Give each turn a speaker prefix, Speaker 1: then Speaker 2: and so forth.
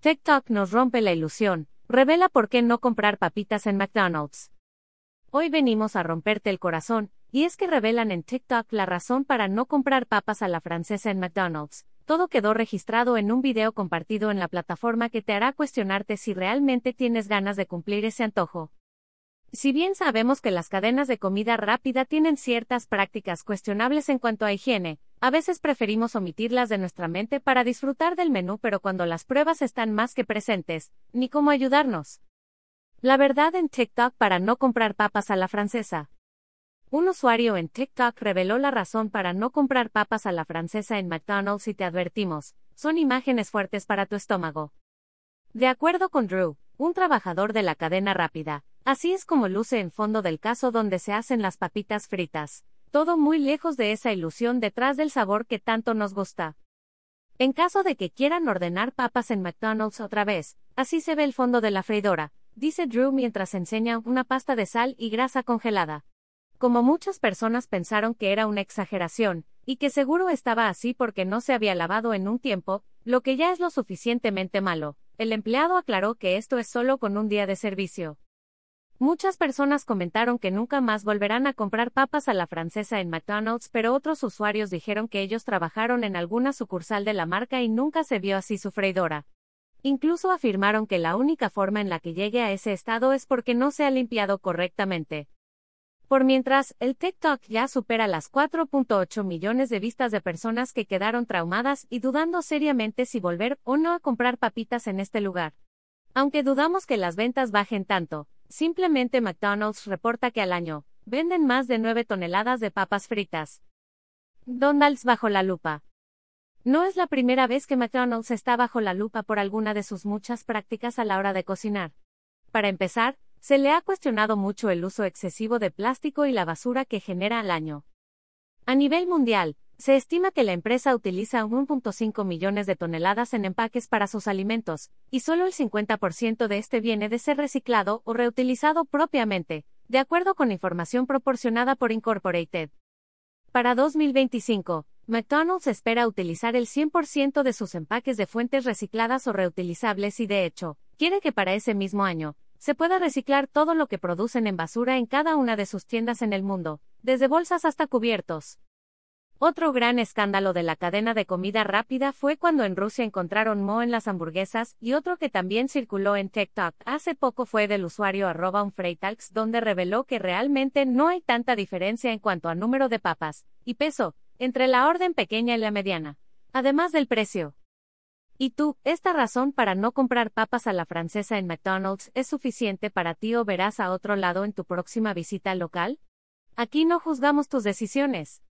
Speaker 1: TikTok nos rompe la ilusión, revela por qué no comprar papitas en McDonald's. Hoy venimos a romperte el corazón, y es que revelan en TikTok la razón para no comprar papas a la francesa en McDonald's. Todo quedó registrado en un video compartido en la plataforma que te hará cuestionarte si realmente tienes ganas de cumplir ese antojo. Si bien sabemos que las cadenas de comida rápida tienen ciertas prácticas cuestionables en cuanto a higiene, a veces preferimos omitirlas de nuestra mente para disfrutar del menú, pero cuando las pruebas están más que presentes, ni cómo ayudarnos. La verdad en TikTok para no comprar papas a la francesa. Un usuario en TikTok reveló la razón para no comprar papas a la francesa en McDonald's y te advertimos, son imágenes fuertes para tu estómago. De acuerdo con Drew, un trabajador de la cadena rápida, Así es como luce en fondo del caso donde se hacen las papitas fritas. Todo muy lejos de esa ilusión detrás del sabor que tanto nos gusta. En caso de que quieran ordenar papas en McDonald's otra vez, así se ve el fondo de la freidora, dice Drew mientras enseña una pasta de sal y grasa congelada. Como muchas personas pensaron que era una exageración, y que seguro estaba así porque no se había lavado en un tiempo, lo que ya es lo suficientemente malo, el empleado aclaró que esto es solo con un día de servicio. Muchas personas comentaron que nunca más volverán a comprar papas a la francesa en McDonald's, pero otros usuarios dijeron que ellos trabajaron en alguna sucursal de la marca y nunca se vio así su freidora. Incluso afirmaron que la única forma en la que llegue a ese estado es porque no se ha limpiado correctamente. Por mientras, el TikTok ya supera las 4.8 millones de vistas de personas que quedaron traumadas y dudando seriamente si volver o no a comprar papitas en este lugar. Aunque dudamos que las ventas bajen tanto, Simplemente McDonald's reporta que al año, venden más de 9 toneladas de papas fritas. Donald's bajo la lupa. No es la primera vez que McDonald's está bajo la lupa por alguna de sus muchas prácticas a la hora de cocinar. Para empezar, se le ha cuestionado mucho el uso excesivo de plástico y la basura que genera al año. A nivel mundial, se estima que la empresa utiliza 1.5 millones de toneladas en empaques para sus alimentos, y solo el 50% de este viene de ser reciclado o reutilizado propiamente, de acuerdo con información proporcionada por Incorporated. Para 2025, McDonald's espera utilizar el 100% de sus empaques de fuentes recicladas o reutilizables y de hecho, quiere que para ese mismo año, se pueda reciclar todo lo que producen en basura en cada una de sus tiendas en el mundo, desde bolsas hasta cubiertos. Otro gran escándalo de la cadena de comida rápida fue cuando en Rusia encontraron mo en las hamburguesas y otro que también circuló en TikTok hace poco fue del usuario arroba unfreitalks donde reveló que realmente no hay tanta diferencia en cuanto a número de papas y peso entre la orden pequeña y la mediana, además del precio. ¿Y tú, esta razón para no comprar papas a la francesa en McDonald's es suficiente para ti o verás a otro lado en tu próxima visita local? Aquí no juzgamos tus decisiones.